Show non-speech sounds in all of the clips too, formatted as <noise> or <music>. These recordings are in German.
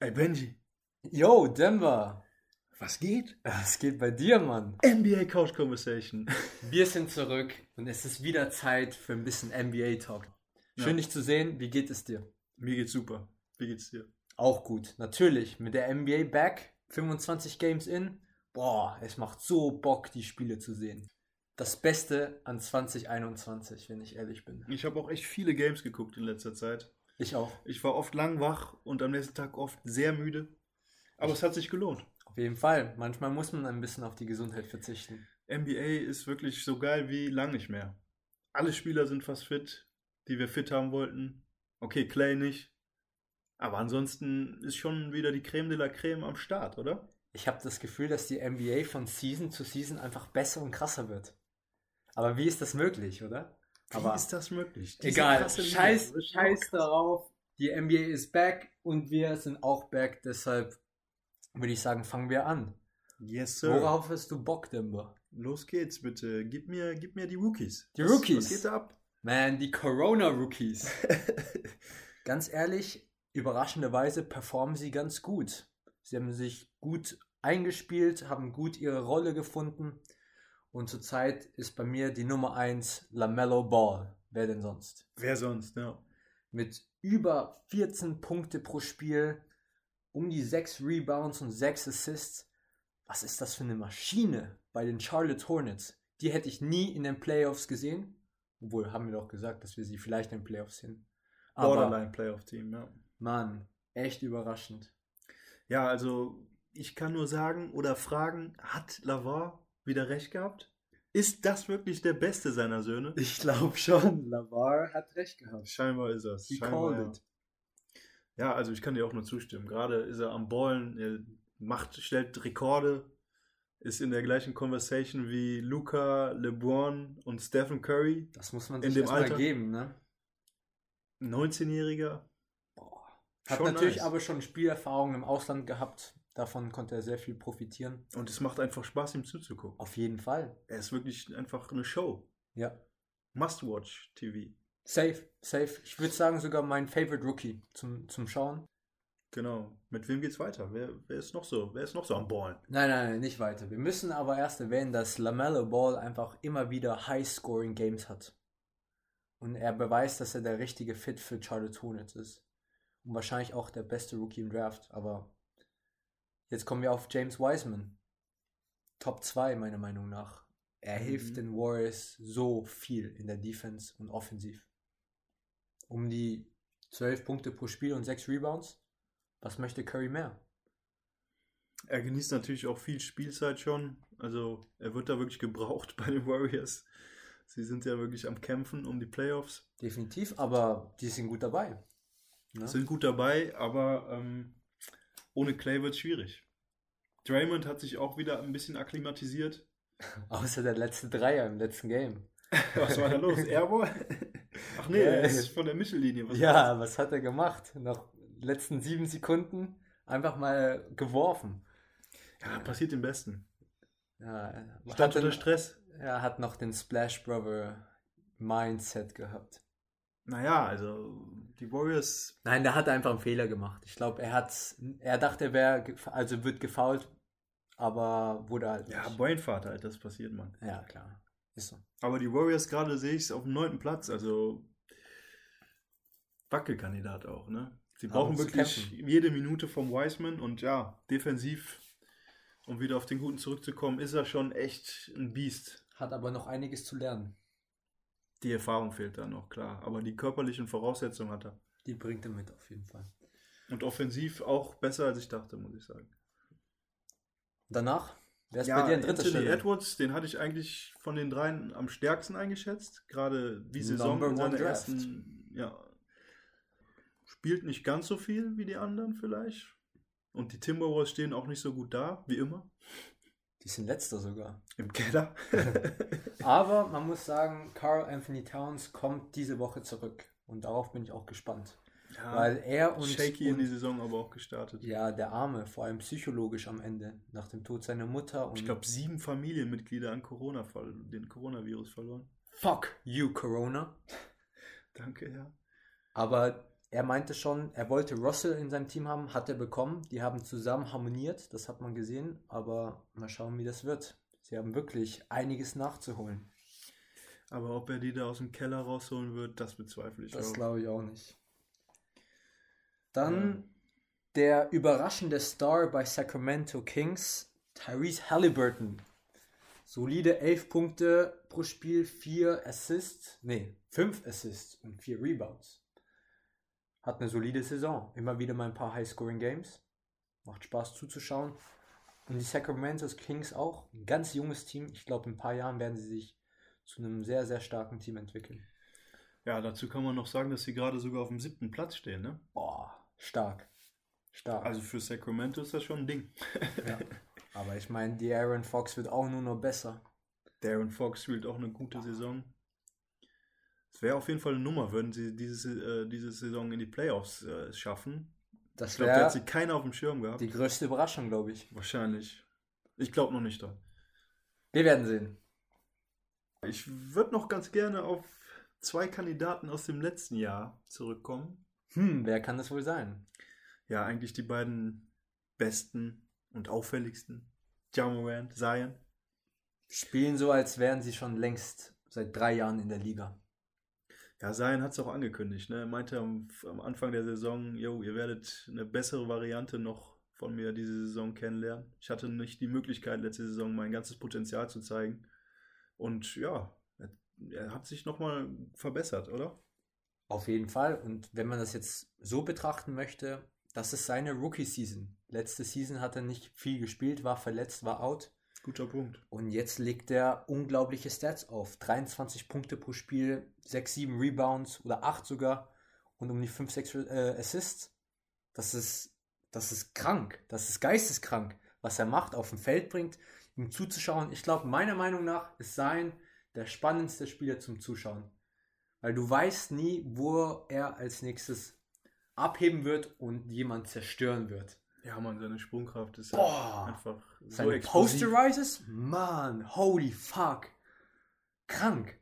Ey, Benji, Yo, Denver. was geht? Was geht bei dir, Mann? NBA Couch Conversation. <laughs> Wir sind zurück und es ist wieder Zeit für ein bisschen NBA-Talk. Schön, Ja. dich zu sehen. Wie geht es dir? Mir geht's super. Wie geht's dir? Auch gut. Natürlich. Mit der NBA back. 25 Games in. Boah, es macht so Bock, die Spiele zu sehen. Das Beste an 2021, wenn ich ehrlich bin. Ich habe auch echt viele Games geguckt in letzter Zeit. Ich auch. Ich war oft lang wach und am nächsten Tag oft sehr müde. Aber es hat sich gelohnt. Auf jeden Fall. Manchmal muss man ein bisschen auf die Gesundheit verzichten. NBA ist wirklich so geil wie lang nicht mehr. Alle Spieler sind fast fit, die wir fit haben wollten. Okay, Clay nicht. Aber ansonsten ist schon wieder die Creme de la Creme am Start, oder? Ich habe das Gefühl, dass die NBA von Season zu Season einfach besser und krasser wird. Aber wie ist das möglich, oder? Wie Aber ist das möglich? Diese egal, Liga, scheiß, ist scheiß darauf. Die NBA ist back und wir sind auch back. Deshalb würde ich sagen, fangen wir an. Yes, sir. Worauf hast du Bock, Dimber? Los geht's bitte. Gib mir, gib mir die Rookies. Die was, Rookies. Was geht da ab? Man, die Corona-Rookies. <laughs> ganz ehrlich, überraschenderweise performen sie ganz gut. Sie haben sich gut eingespielt, haben gut ihre Rolle gefunden. Und zurzeit ist bei mir die Nummer 1 LaMelo Ball. Wer denn sonst? Wer sonst, ja. Mit über 14 Punkte pro Spiel, um die 6 Rebounds und 6 Assists. Was ist das für eine Maschine bei den Charlotte Hornets? Die hätte ich nie in den Playoffs gesehen. Obwohl, haben wir doch gesagt, dass wir sie vielleicht in den Playoffs sehen. Borderline Playoff Team, ja. Mann, echt überraschend. Ja, also ich kann nur sagen oder fragen, hat Lavar wieder recht gehabt? Ist das wirklich der beste seiner Söhne? Ich glaube schon, Lavar hat recht gehabt. Scheinbar ist das. He called ja. it. ja, also ich kann dir auch nur zustimmen. Gerade ist er am Ballen, er macht, stellt Rekorde, ist in der gleichen Conversation wie Luca, LeBron und Stephen Curry. Das muss man In sich dem erstmal Alter? geben, ne? 19-Jähriger. Hat natürlich nice. aber schon Spielerfahrung im Ausland gehabt. Davon konnte er sehr viel profitieren. Und es macht einfach Spaß, ihm zuzugucken. Auf jeden Fall. Er ist wirklich einfach eine Show. Ja. Must-watch TV. Safe, safe. Ich würde sagen, sogar mein Favorite Rookie zum, zum Schauen. Genau. Mit wem geht's weiter? Wer, wer ist noch so? Wer ist noch so am Ballen? Nein, nein, nein, nicht weiter. Wir müssen aber erst erwähnen, dass LaMelo Ball einfach immer wieder High-Scoring-Games hat. Und er beweist, dass er der richtige Fit für Charlotte Hornets ist. Und wahrscheinlich auch der beste Rookie im Draft. Aber jetzt kommen wir auf James Wiseman. Top 2 meiner Meinung nach. Er Mhm. hilft den Warriors so viel in der Defense und offensiv. Um die 12 Punkte pro Spiel und 6 Rebounds. Was möchte Curry mehr? Er genießt natürlich auch viel Spielzeit schon. Also er wird da wirklich gebraucht <laughs> bei den Warriors. Sie sind ja wirklich am Kämpfen um die Playoffs. Definitiv, aber die sind gut dabei. Ne? Sind gut dabei, aber ähm, ohne Clay wird es schwierig. Draymond hat sich auch wieder ein bisschen akklimatisiert. <laughs> Außer der letzte Dreier im letzten Game. <laughs> Was war da los? <laughs> Airball? Ach nee, er ist von der Mittellinie. Was ja, was hat er gemacht? Nach letzten sieben Sekunden einfach mal geworfen. ja, passiert dem Besten. Ja, Stand unter den, Stress. er hat noch den Splash Brother Mindset gehabt. Naja, also die Warriors. Nein, der hat einfach einen Fehler gemacht. Ich glaube, er hat, er dachte, er wäre, also wird gefoult, aber wurde halt Ja, nicht. Brainfart halt, das passiert, man. Ja, klar. Ist so. Aber die Warriors gerade sehe ich es auf dem neunten Platz, also Wackelkandidat auch, ne? Sie brauchen wirklich jede Minute vom Wiseman und ja, defensiv, um wieder auf den Guten zurückzukommen, ist er schon echt ein Biest. Hat aber noch einiges zu lernen. Die Erfahrung fehlt da noch, klar. Aber die körperlichen Voraussetzungen hat er. Die bringt er mit auf jeden Fall. Und offensiv auch besser, als ich dachte, muss ich sagen. Danach, wer ist ja, bei dir an dritter Anthony Stelle? Edwards, den hatte ich eigentlich von den dreien am stärksten eingeschätzt. Gerade die Saison Number in seiner ersten, ja, spielt nicht ganz so viel wie die anderen vielleicht. Und die Timberwolves stehen auch nicht so gut da, wie immer. Die sind letzter sogar. Im Keller. <laughs> Aber man muss sagen, Carl Anthony Towns kommt diese Woche zurück. Und darauf bin ich auch gespannt. ja, Weil er und, shaky in die Saison aber auch gestartet. ja, der Arme, vor allem psychologisch am Ende, nach dem Tod seiner Mutter. Und Ich glaube, sieben Familienmitglieder an Corona, den Coronavirus verloren. fuck you, Corona. <laughs> Danke, ja. Aber er meinte schon, er wollte Russell in seinem Team haben, hat er bekommen. Die haben zusammen harmoniert, das hat man gesehen. Aber mal schauen, wie das wird. Sie haben wirklich einiges nachzuholen. Aber ob er die da aus dem Keller rausholen wird, das bezweifle ich Das auch. glaube ich auch nicht. Dann der überraschende Star bei Sacramento Kings, Tyrese Halliburton. Solide 11 Punkte pro Spiel, 4 Assists, nee, 5 Assists und 4 Rebounds. Hat eine solide Saison. Immer wieder mal ein paar High-Scoring-Games. Macht Spaß zuzuschauen. Und die Sacramento Kings auch. Ein ganz junges Team. Ich glaube, in ein paar Jahren werden sie sich zu einem sehr, sehr starken Team entwickeln. Ja, dazu kann man noch sagen, dass sie gerade sogar auf dem siebten Platz stehen. Ne? Boah, stark. Stark. Also für Sacramento ist das schon ein Ding. ja. Aber ich meine, die Aaron Fox wird auch nur noch besser. <laughs> Darren Fox spielt auch eine gute Saison. Es wäre auf jeden Fall eine Nummer, würden sie diese, äh, diese Saison in die Playoffs äh, schaffen. Das Ich glaube, da hat sie keiner auf dem Schirm gehabt. die größte Überraschung, glaube ich. Wahrscheinlich. Ich glaube noch nicht dran. Wir werden sehen. Ich würde noch ganz gerne auf zwei Kandidaten aus dem letzten Jahr zurückkommen. Hm, wer kann das wohl sein? Ja, eigentlich die beiden besten und auffälligsten. Jamorant, Zion. Spielen so, als wären sie schon längst seit drei Jahren in der Liga. Ja, Zion hat es auch angekündigt. Ne? Er meinte am, am Anfang der Saison, yo, ihr werdet eine bessere Variante noch von mir diese Saison kennenlernen. Ich hatte nicht die Möglichkeit, letzte Saison mein ganzes Potenzial zu zeigen. Und ja, er, er hat sich nochmal verbessert, oder? Auf jeden Fall. Und wenn man das jetzt so betrachten möchte, das ist seine Rookie-Season. Letzte Season hat er nicht viel gespielt, war verletzt, war out. Guter Punkt. Und jetzt legt er unglaubliche Stats auf. 23 Punkte pro Spiel, 6, 7 Rebounds oder 8 sogar und um die 5, 6 äh, Assists. Das ist, das ist krank. Das ist geisteskrank, was er macht, auf dem Feld bringt, ihm zuzuschauen. Ich glaube, meiner Meinung nach ist sein der spannendste Spieler zum Zuschauen. Weil du weißt nie, wo er als nächstes abheben wird und jemand zerstören wird. Ja, man, seine Sprungkraft ist Boah. einfach so Seine explosiv. Posterises? Mann, holy fuck. Krank.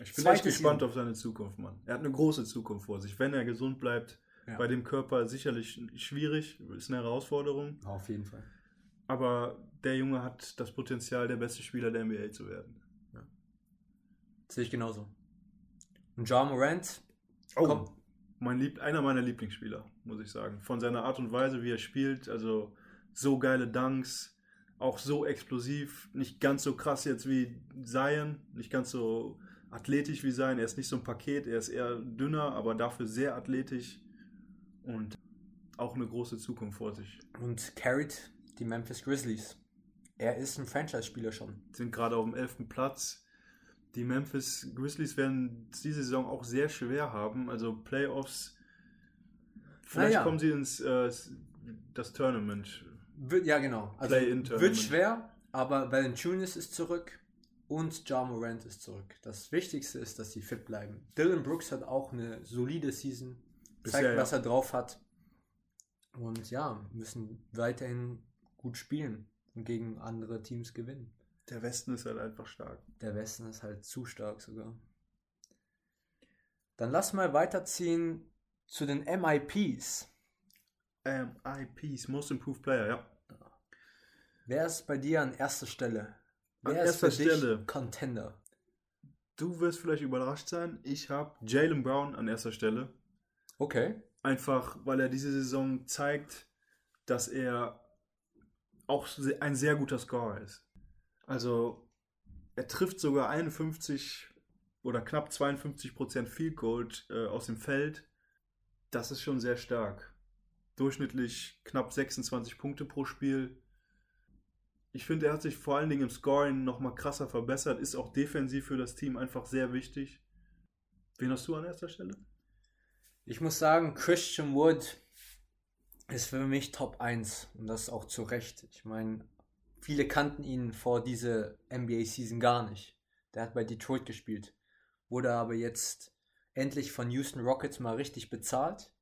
Ich bin Zweite echt gespannt Season. auf seine Zukunft, Mann. Er hat eine große Zukunft vor sich. Wenn er gesund bleibt, Ja. bei dem Körper sicherlich schwierig, ist eine Herausforderung. Auf jeden Fall. Aber der Junge hat das Potenzial, der beste Spieler der NBA zu werden. Sehe ich genauso. Und John Morant, Oh, Komm. Mein Lieb einer meiner Lieblingsspieler, muss ich sagen. Von seiner Art und Weise, wie er spielt, also so geile Dunks, auch so explosiv, nicht ganz so krass jetzt wie Zion, nicht ganz so athletisch wie Zion. Er ist nicht so ein Paket, er ist eher dünner, aber dafür sehr athletisch und auch eine große Zukunft vor sich. und carried die Memphis Grizzlies. Er ist ein Franchise-Spieler schon. Sind gerade auf dem 11. Platz. Die Memphis Grizzlies werden diese Saison auch sehr schwer haben. Also Playoffs. Vielleicht Naja. kommen sie ins äh, das Tournament. Ja, genau. Also wird schwer, aber Valanciunas ist zurück und John Morant ist zurück. Das Wichtigste ist, dass sie fit bleiben. Dylan Brooks hat auch eine solide Season. Bisher, zeigt, ja. was er drauf hat. Und ja, müssen weiterhin gut spielen und gegen andere Teams gewinnen. Der Westen ist halt einfach stark. Der Westen ist halt zu stark sogar. Dann lass mal weiterziehen zu den MIPs. MIPs, Most Improved Player, ja. Wer ist bei dir an erster Stelle? An Wer erster ist für dich Stelle. Contender? Du wirst vielleicht überrascht sein. Ich habe Jalen Brown an erster Stelle. Okay. Einfach, weil er diese Saison zeigt, dass er auch ein sehr guter Scorer ist. Also, er trifft sogar 51 oder knapp 52 Prozent Field Goal äh, aus dem Feld. Das ist schon sehr stark. Durchschnittlich knapp 26 Punkte pro Spiel. Ich finde, er hat sich vor allen Dingen im Scoring nochmal krasser verbessert, ist auch defensiv für das Team einfach sehr wichtig. Wen hast du an erster Stelle? Ich muss sagen, Christian Wood ist für mich Top 1 und das auch zu Recht. Ich meine, viele kannten ihn vor dieser NBA-Season gar nicht. Der hat bei Detroit gespielt, wurde aber jetzt endlich von Houston Rockets mal richtig bezahlt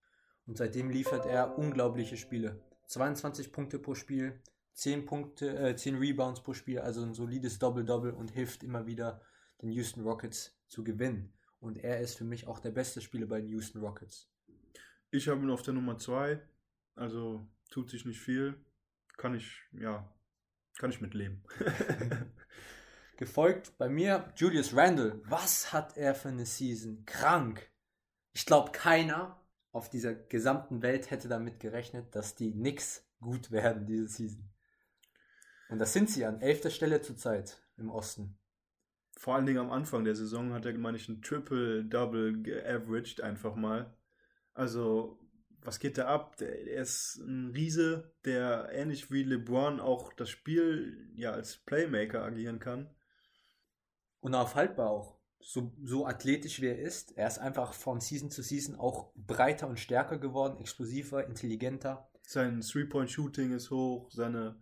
und seitdem liefert er unglaubliche Spiele. 22 Punkte pro Spiel, 10 Punkte, äh, 10 Rebounds pro Spiel, also ein solides Double-Double und hilft immer wieder den Houston Rockets zu gewinnen. Und er ist für mich auch der beste Spieler bei den Houston Rockets. Ich habe ihn auf der Nummer 2. Also tut sich nicht viel. Kann ich, ja, kann ich mitleben. <laughs> Gefolgt bei mir Julius Randle. Was hat er für eine Season? Krank. Ich glaube, keiner auf dieser gesamten Welt hätte damit gerechnet, dass die Knicks gut werden diese Season. Und das sind sie an elfter Stelle zurzeit im Osten. Vor allen Dingen am Anfang der Saison hat er, meine ich, ein Triple-Double geaveraged einfach mal. Also, was geht da ab? Er ist ein Riese, der ähnlich wie LeBron auch das Spiel ja als Playmaker agieren kann. Unaufhaltbar auch. So, so athletisch wie er ist. Er ist einfach von Season zu Season auch breiter und stärker geworden, explosiver, intelligenter. Sein Three-Point-Shooting ist hoch, seine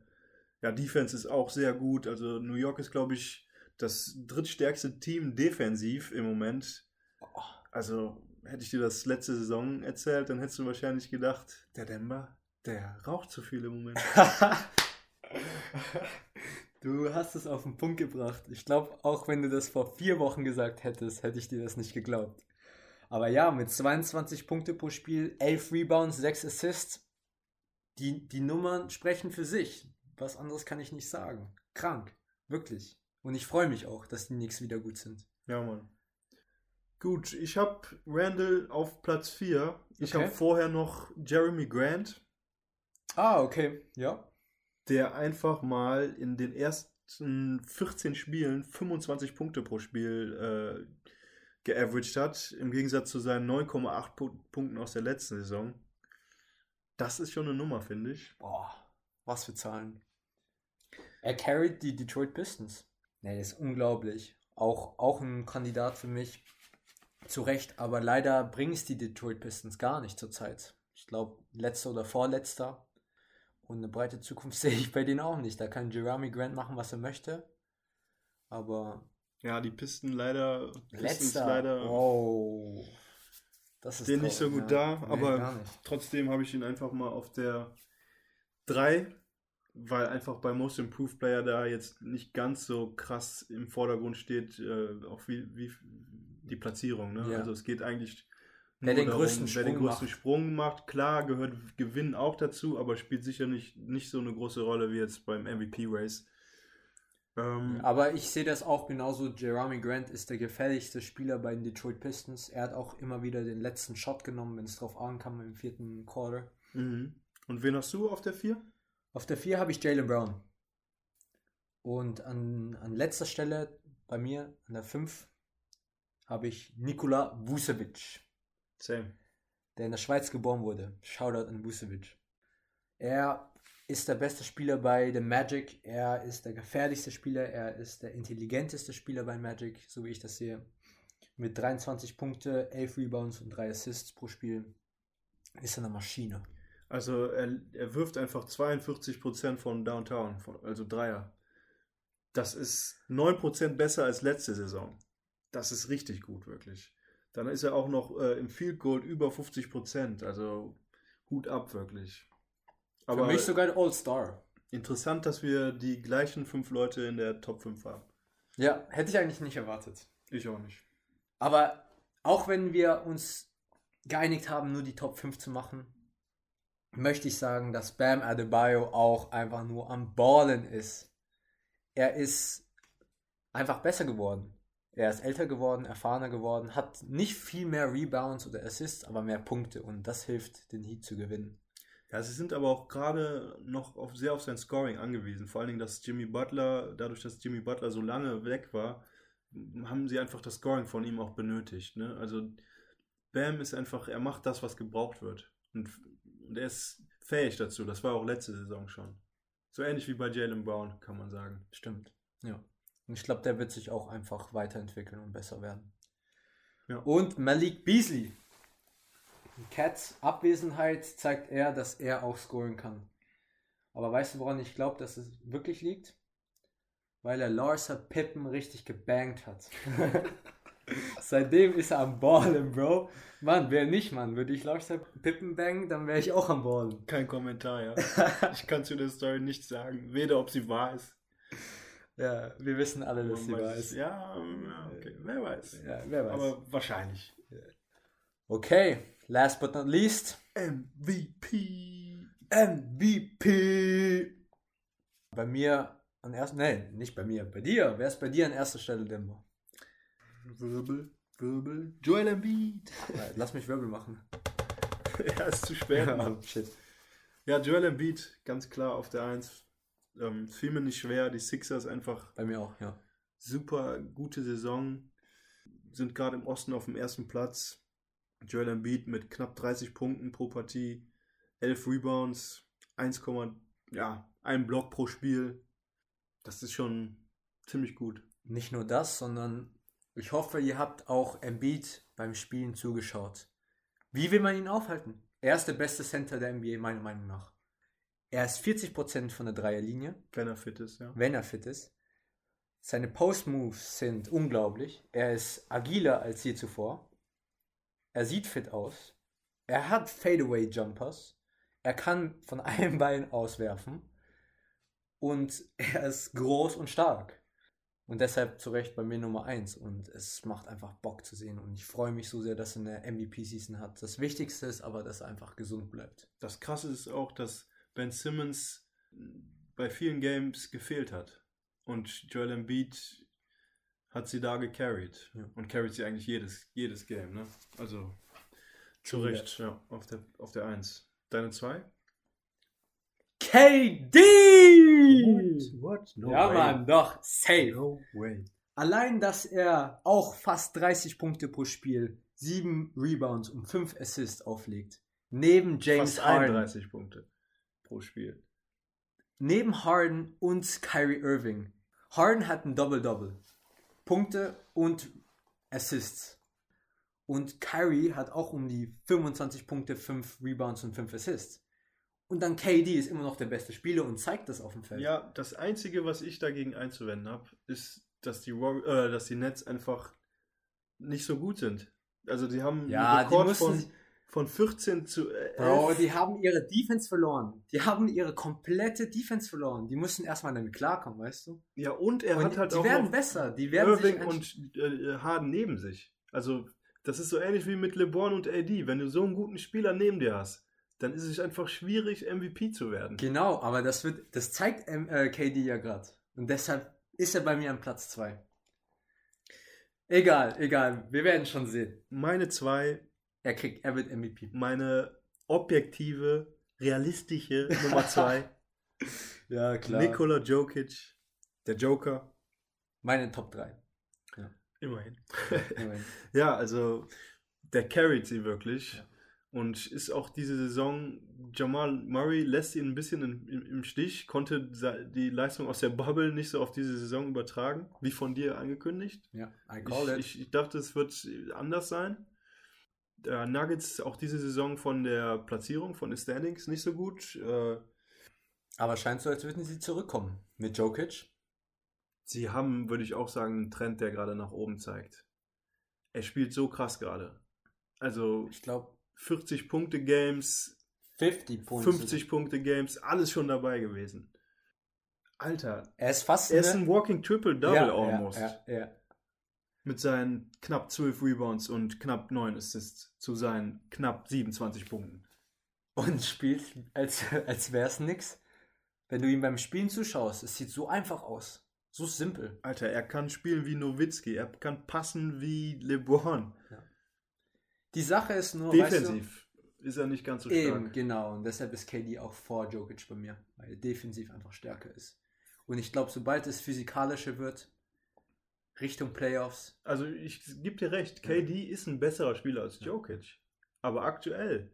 ja, Defense ist auch sehr gut. Also New York ist, glaube ich, das drittstärkste Team defensiv im Moment. Also hätte ich dir das letzte Saison erzählt, dann hättest du wahrscheinlich gedacht, der Denver, der raucht zu viel im Moment. <laughs> du hast es auf den Punkt gebracht. Ich glaube, auch wenn du das vor vier Wochen gesagt hättest, hätte ich dir das nicht geglaubt. Aber ja, mit 22 Punkte pro Spiel, 11 Rebounds, 6 Assists, die, die Nummern sprechen für sich. Was anderes kann ich nicht sagen. Krank. Wirklich. Und ich freue mich auch, dass die Knicks wieder gut sind. Ja, Mann. Gut, ich habe Randall auf Platz 4. Ich okay. habe vorher noch Jeremy Grant. Ah, okay. Ja. Der einfach mal in den ersten 14 Spielen 25 Punkte pro Spiel äh, geaveraged hat. Im Gegensatz zu seinen 9,8 Punkten aus der letzten Saison. Das ist schon eine Nummer, finde ich. Boah, was für Zahlen. Er carried die Detroit Pistons. Nee, ist unglaublich. Auch, auch ein Kandidat für mich. Zu Recht, aber leider bringen es die Detroit Pistons gar nicht zurzeit. Ich glaube, letzter oder vorletzter. Und eine breite Zukunft <laughs> sehe ich bei denen auch nicht. Da kann Jeremy Grant machen, was er möchte. Aber. Ja, die Pisten leider. Pistons letzter. leider. Oh. Das ist den nicht so gut ja. da, nee, aber trotzdem habe ich ihn einfach mal auf der 3 weil einfach bei Most Improved Player da jetzt nicht ganz so krass im Vordergrund steht, äh, auch wie, wie die Platzierung. Ne? Ja. Also es geht eigentlich wer den darum, größten, wer Sprung, den größten macht. Sprung macht. Klar gehört Gewinn auch dazu, aber spielt sicher nicht, nicht so eine große Rolle wie jetzt beim MVP-Race. Ähm, aber ich sehe das auch genauso. Jeremy Grant ist der gefährlichste Spieler bei den Detroit Pistons. Er hat auch immer wieder den letzten Shot genommen, wenn es drauf ankam im vierten Quarter. Mhm. Und wen hast du auf der 4? Auf der 4 habe ich Jalen Brown. Und an, an letzter Stelle bei mir, an der 5, habe ich Nikola Vucevic. Same. Der in der Schweiz geboren wurde. Shoutout an Vucevic. Er ist der beste Spieler bei The Magic. Er ist der gefährlichste Spieler. Er ist der intelligenteste Spieler bei Magic, so wie ich das sehe. Mit 23 Punkte, 11 Rebounds und 3 Assists pro Spiel ist er eine Maschine. Also er, er wirft einfach 42% von Downtown, von, also Dreier. Das ist 9% besser als letzte Saison. Das ist richtig gut, wirklich. Dann ist er auch noch äh, im Field Goal über 50%. Also Hut ab, wirklich. Aber Für mich sogar ein All-Star. Interessant, dass wir die gleichen fünf Leute in der Top 5 haben. Ja, hätte ich eigentlich nicht erwartet. Ich auch nicht. Aber auch wenn wir uns geeinigt haben, nur die Top 5 zu machen, möchte ich sagen, dass Bam Adebayo auch einfach nur am Ballen ist. Er ist einfach besser geworden. Er ist älter geworden, erfahrener geworden, hat nicht viel mehr Rebounds oder Assists, aber mehr Punkte und das hilft, den Heat zu gewinnen. Ja, sie sind aber auch gerade noch auf, sehr auf sein Scoring angewiesen. Vor allen Dingen, dass Jimmy Butler, dadurch, dass Jimmy Butler so lange weg war, haben sie einfach das Scoring von ihm auch benötigt. Ne? Also Bam ist einfach, er macht das, was gebraucht wird. Und und er ist fähig dazu. Das war auch letzte Saison schon. So ähnlich wie bei Jalen Brown, kann man sagen. Stimmt. Ja. Und ich glaube, der wird sich auch einfach weiterentwickeln und besser werden. Ja. Und Malik Beasley. In Cats Abwesenheit zeigt er, dass er auch scoren kann. Aber weißt du, woran ich glaube, dass es wirklich liegt? Weil er Larsa Pippen richtig gebankt hat. <laughs> Seitdem ist er am Ballen, Bro. Mann, wer nicht, Mann. Würde ich Lars Pippen bangen, dann wäre ich auch am Ballen. Kein Kommentar, ja. <laughs> ich kann zu der Story nichts sagen. Weder, ob sie wahr ist. Ja, wir wissen alle, dass sie ist. Ja, okay. wer weiß. Ja, wer weiß. Aber wahrscheinlich. Okay, last but not least, MVP. MVP. Bei mir an erster, nein, nicht bei mir, bei dir. Wer ist bei dir an erster Stelle, Dembo? Wirbel, Wirbel. Joel Embiid. Lass mich Wirbel machen. <laughs> ja, ist zu spät, Mann. Shit. Ja, Joel Embiid, ganz klar auf der 1. Ähm, fiel mir nicht schwer. Die Sixers einfach Bei mir auch, ja. super gute Saison. Sind gerade im Osten auf dem ersten Platz. Joel Embiid mit knapp 30 Punkten pro Partie, 11 Rebounds, 1, ja, ein Block pro Spiel. Das ist schon ziemlich gut. Nicht nur das, sondern ich hoffe, ihr habt auch Embiid beim Spielen zugeschaut. Wie will man ihn aufhalten? Er ist der beste Center der NBA, meiner Meinung nach. Er ist 40% von der Dreierlinie, Wenn er fit ist, ja. wenn er fit ist. Seine Post-Moves sind unglaublich. Er ist agiler als je zuvor. Er sieht fit aus. Er hat Fadeaway-Jumpers. Er kann von <laughs> einem Bein auswerfen. Und er ist groß und stark. Und deshalb zu Recht bei mir Nummer 1. Und es macht einfach Bock zu sehen. Und ich freue mich so sehr, dass er eine MVP-Season hat. Das Wichtigste ist aber, dass er einfach gesund bleibt. Das Krasse ist auch, dass Ben Simmons bei vielen Games gefehlt hat. Und Joel Embiid hat sie da gecarried. Ja. Und carried sie eigentlich jedes, jedes Game, ne? Also zu Recht, ja, auf der, auf der 1. Deine 2? KD! What? No ja, Mann, doch, safe. No way. Allein, dass er auch fast 30 Punkte pro Spiel, 7 Rebounds und 5 Assists auflegt. Neben James Fast Harden. 31 Punkte pro Spiel. Neben Harden und Kyrie Irving. Harden hat ein Double-Double. Punkte und Assists. Und Kyrie hat auch um die 25 Punkte, 5 Rebounds und 5 Assists. Und dann KD ist immer noch der beste Spieler und zeigt das auf dem Feld. Ja, das Einzige, was ich dagegen einzuwenden habe, ist, dass die, äh, dass die Nets einfach nicht so gut sind. Also die haben Ja, einen die Rekord mussten von, von 14 zu äh, 11. Bro, die haben ihre Defense verloren. Die haben ihre komplette Defense verloren. Die müssen erstmal damit klarkommen, weißt du? ja, und er Und hat halt die auch werden noch besser. Die werden Irving und äh, Harden neben sich. Also das ist so ähnlich wie mit LeBron und AD. Wenn du so einen guten Spieler neben dir hast, dann ist es einfach schwierig, MVP zu werden. Genau, aber das wird, das zeigt äh, KD ja gerade. Und deshalb ist er bei mir an Platz 2. Egal, egal. Wir werden schon sehen. Meine zwei, Er kriegt, er wird MVP. meine objektive, realistische <laughs> Nummer zwei, Ja, Nikola Jokic, der Joker. Meine Top 3. Immerhin. <laughs> Ja, also der carried sie wirklich. Ja. Und ist auch diese Saison, Jamal Murray lässt ihn ein bisschen in, im, im Stich, konnte die Leistung aus der Bubble nicht so auf diese Saison übertragen, wie von dir angekündigt. ja, I call it. Ich, ich, ich dachte, es wird anders sein. Der Nuggets auch diese Saison von der Platzierung, von den Standings nicht so gut. Äh, aber scheint so, als würden sie zurückkommen. Mit Jokic. sie haben, würde ich auch sagen, einen Trend, der gerade nach oben zeigt. Er spielt so krass gerade. Also Ich glaube, 40 Punkte Games, 50 Punkte. 50 Punkte Games, alles schon dabei gewesen. Alter, Er ist fast er ist ein Walking Triple-Double ja, almost. Ja, ja, ja. Mit seinen knapp 12 Rebounds und knapp 9 Assists zu seinen knapp 27 Punkten. Und spielt, als, als wäre es nix. Wenn du ihm beim Spielen zuschaust, es sieht so einfach aus. So simpel. Alter, er kann spielen wie Nowitzki, er kann passen wie LeBron. Die Sache ist nur, weißt Defensiv ist er nicht ganz so du, stark. eben, genau. Und deshalb ist KD auch vor Jokic bei mir, weil er defensiv einfach stärker ist. Und ich glaube, sobald es physikalischer wird, Richtung Playoffs, Also ich gebe dir recht, KD ist ein besserer Spieler als Jokic. Aber aktuell,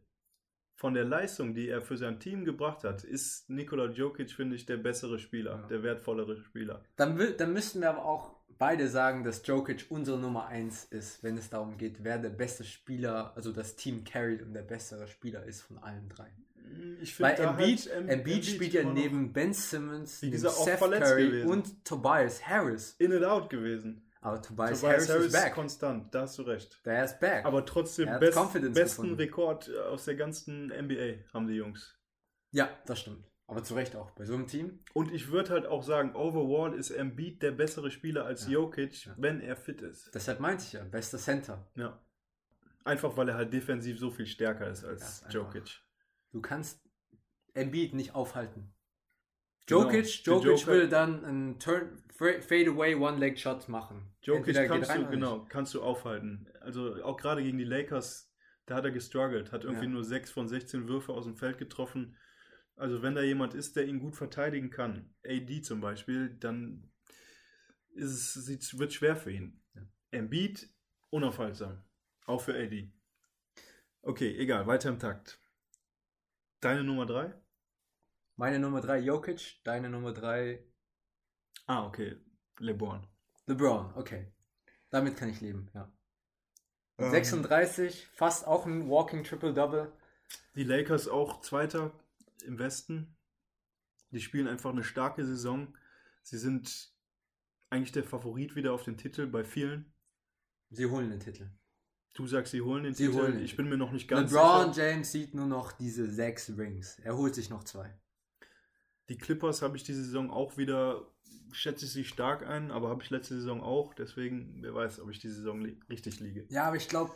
von der Leistung, die er für sein Team gebracht hat, ist Nikola Jokic, finde ich, der bessere Spieler, Ja. der wertvollere Spieler. dann, dann müssten wir aber auch beide sagen, dass Jokic unsere Nummer 1 ist, wenn es darum geht, wer der beste Spieler, also das Team carried und der bessere Spieler ist von allen drei. Ich Weil da Embiid, halt Em- Embiid spielt ja neben Ben Simmons, Seth Curry gewesen. und Tobias Harris. in and out gewesen. Aber Tobias, Tobias Harris, Harris ist back. konstant, da hast du recht. Der ist back. Aber trotzdem best, besten gefunden. Rekord äh, aus der ganzen NBA haben die Jungs. ja, das stimmt. Aber zu Recht auch. Bei so einem Team. Und ich würde halt auch sagen, overall ist Embiid der bessere Spieler als Ja. Jokic, Ja. wenn er fit ist. Deshalb meinte ich ja, bester Center. Ja. Einfach weil er halt defensiv so viel stärker ist als einfach- Jokic. Du kannst Embiid nicht aufhalten. Genau, Jokic, den Jokic Joker- will dann einen Turn, Fadeaway One-Leg-Shot machen. Jokic kannst rein du, genau, kannst du aufhalten. Also auch gerade gegen die Lakers, da hat er gestruggelt, hat irgendwie Ja. nur 6 von 16 Würfe aus dem Feld getroffen. Also wenn da jemand ist, der ihn gut verteidigen kann, AD zum Beispiel, dann ist es, wird schwer für ihn. Ja. Embiid, unaufhaltsam. Auch für AD. Okay, egal, weiter im Takt. Deine Nummer 3? Meine Nummer 3 Jokic, deine Nummer 3 Ah, okay, LeBron. LeBron. Okay. Damit kann ich leben, ja. Ähm, 36, fast auch ein Walking Triple-Double. Die Lakers auch Zweiter im Westen. Die spielen einfach eine starke Saison. Sie sind eigentlich der Favorit wieder auf den Titel bei vielen. Sie holen den Titel. Du sagst, sie holen den Sie Titel. holen den ich bin mir noch nicht ganz LeBron sicher. James sieht nur noch diese sechs Rings. Er holt sich noch zwei. Die Clippers habe ich diese Saison auch wieder, schätze ich sie stark ein, aber habe ich letzte Saison auch. Deswegen, wer weiß, ob ich die Saison li richtig liege. Ja, aber ich glaube,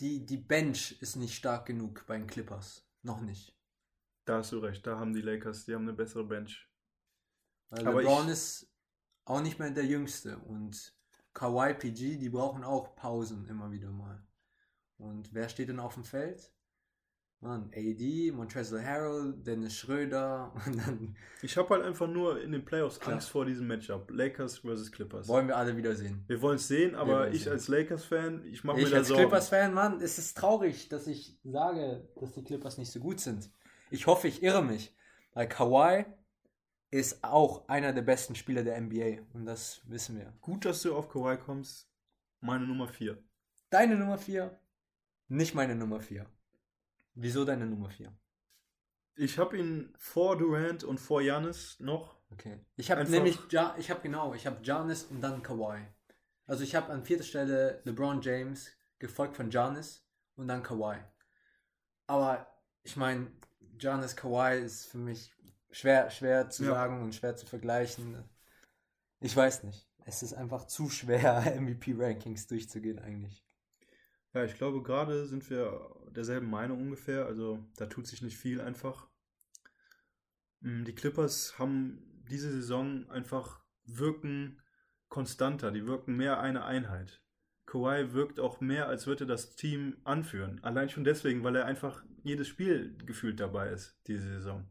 die, die Bench ist nicht stark genug bei den Clippers. Noch nicht. Da hast du recht. Da haben die Lakers, die haben eine bessere Bench. Weil Aber LeBron ich- ist auch nicht mehr der Jüngste. Und Kawhi PG, die brauchen auch Pausen immer wieder mal. Und wer steht denn auf dem Feld? Mann, AD, Montrezl Harrell, Dennis Schröder <laughs> und dann Ich habe halt einfach nur in den Playoffs Klar. Angst vor diesem Matchup. Lakers versus Clippers. wollen wir alle wieder sehen. Wir wollen es sehen, aber ich sehen. als Lakers-Fan, ich mache mir Ich da als Sorgen. Clippers-Fan, Mann, es ist traurig, dass ich sage, dass die Clippers nicht so gut sind. Ich hoffe, ich irre mich. Weil Kawhi ist auch einer der besten Spieler der NBA. Und das wissen wir. Gut, dass du auf Kawhi kommst. Meine Nummer 4. Deine Nummer 4, nicht meine Nummer 4. Wieso deine Nummer 4? Ich habe ihn vor Durant und vor Janis noch. Okay. Ich habe nämlich, ja, ich habe genau, ich habe Giannis und dann Kawhi. Also ich habe an vierter Stelle LeBron James, gefolgt von Giannis und dann Kawhi. Aber ich meine, Giannis Kawhi ist für mich schwer, schwer zu Ja. sagen und schwer zu vergleichen. Ich weiß nicht. Es ist einfach zu schwer, <laughs> MVP-Rankings durchzugehen eigentlich. Ja, ich glaube, gerade sind wir derselben Meinung ungefähr. Also da tut sich nicht viel einfach. Mm, Die Clippers haben diese Saison einfach wirken konstanter. Die wirken mehr eine Einheit. Kawhi wirkt auch mehr, als würde das Team anführen. Allein schon deswegen, weil er einfach jedes Spiel gefühlt dabei ist, diese Saison.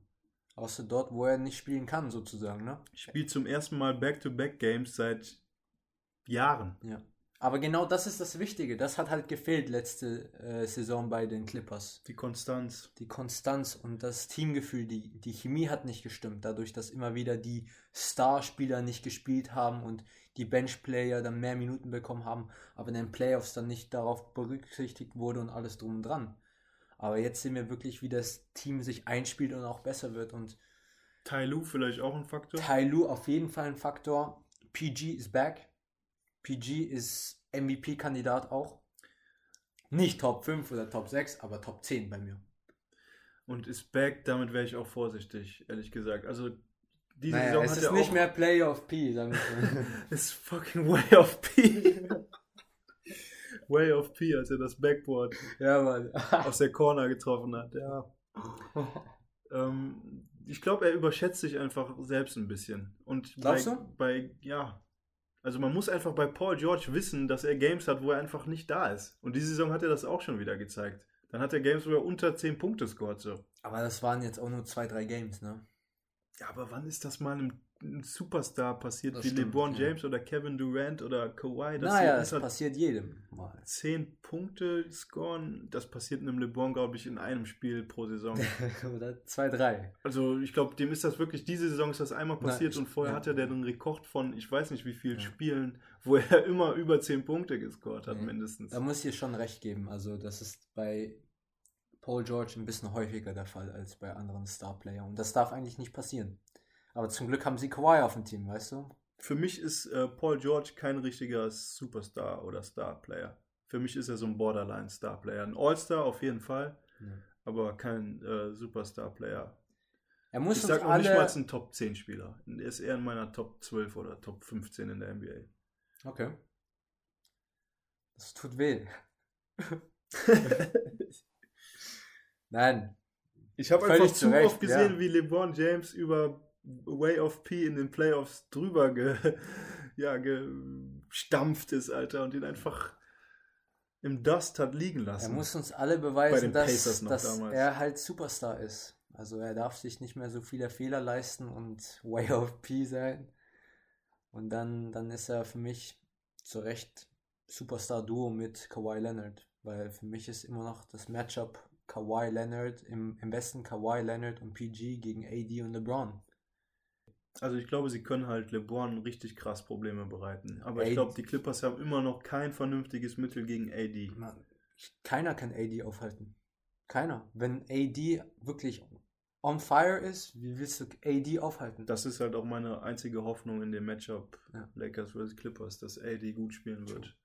Außer dort, wo er nicht spielen kann, sozusagen, ne? Spielt zum ersten Mal Back-to-Back-Games seit Jahren. Ja. Aber genau das ist das Wichtige. Das hat halt gefehlt letzte äh, Saison bei den Clippers. Die Konstanz. Die Konstanz und das Teamgefühl, die, die Chemie hat nicht gestimmt, dadurch, dass immer wieder die Starspieler nicht gespielt haben und die Benchplayer dann mehr Minuten bekommen haben, aber in den Playoffs dann nicht darauf berücksichtigt wurde und alles drum und dran. Aber jetzt sehen wir wirklich, wie das Team sich einspielt und auch besser wird. Und Tai Lu vielleicht auch ein Faktor. Tai Lu auf jeden Fall ein Faktor. PG ist back. PG ist MVP-Kandidat auch. Nicht Top 5 oder Top 6, aber Top 10 bei mir. Und ist back, damit wäre ich auch vorsichtig, ehrlich gesagt. Also diese Naja, Saison es ist nicht mehr Play of P, sagen wir mal. <laughs> ist fucking way of P. <laughs> way of P, als er das Backboard ja, Mann. <laughs> aus der Corner getroffen hat. Ja. Ähm, ich glaube, er überschätzt sich einfach selbst ein bisschen. Und Glaubst bei, du? bei, ja. Also man muss einfach bei Paul George wissen, dass er Games hat, wo er einfach nicht da ist. Und diese Saison hat er das auch schon wieder gezeigt. Dann hat er Games, wo er unter 10 Punkte scored. So. Aber das waren jetzt auch nur zwei, drei Games, ne? Ja, aber wann ist das mal einem, einem Superstar passiert, Das wie stimmt, LeBron ja. James oder Kevin Durant oder Kawhi, dass naja, es unter passiert jedem mal. 10 Punkte scoren? Das passiert einem LeBron, glaube ich, in einem Spiel pro Saison. <laughs> Oder zwei, drei. Also ich glaube, dem ist das wirklich, diese Saison ist das einmal Na, passiert ich- und vorher ja. hatte der den Rekord von, ich weiß nicht wie vielen Ja. Spielen, wo er <laughs> immer über 10 Punkte gescored hat, mindestens. Da muss ich schon recht geben. Also, das ist bei Paul George ein bisschen häufiger der Fall als bei anderen Starplayern. Und das darf eigentlich nicht passieren. Aber zum Glück haben sie Kawhi auf dem Team, weißt du? Für mich ist äh, Paul George kein richtiger Superstar oder Starplayer. Für mich ist er so ein Borderline-Starplayer. Ein All-Star auf jeden Fall, aber kein äh, Superstar-Player. Er muss Ich sag nicht alle. mal ein Top 10 Spieler. Er ist eher in meiner Top 12 oder Top 15 in der NBA. Okay. Das tut weh. <laughs> Nein. Ich habe einfach zu oft gesehen, ja. wie LeBron James über Way of P in den Playoffs drüber ge, <laughs> ja, gestampft ist, Alter, und ihn einfach im Dust hat liegen Er lassen. muss uns alle beweisen, dass, dass er halt Superstar ist. Also er darf sich nicht mehr so viele Fehler leisten und <laughs> way of P sein. Und dann, dann ist er für mich zu Recht Superstar-Duo mit Kawhi Leonard. Weil für mich ist immer noch das Matchup Kawhi Leonard, im, im besten Kawhi Leonard und PG gegen AD und LeBron. Also ich glaube, sie können halt LeBron richtig krass Probleme bereiten. Aber Ey. ich glaube, die Clippers haben immer noch kein vernünftiges Mittel gegen AD. Man, keiner kann AD aufhalten. Keiner. Wenn AD wirklich on fire ist, wie willst du AD aufhalten? Das ist halt auch meine einzige Hoffnung in dem Matchup Ja. Lakers vs. Clippers, dass AD gut spielen wird.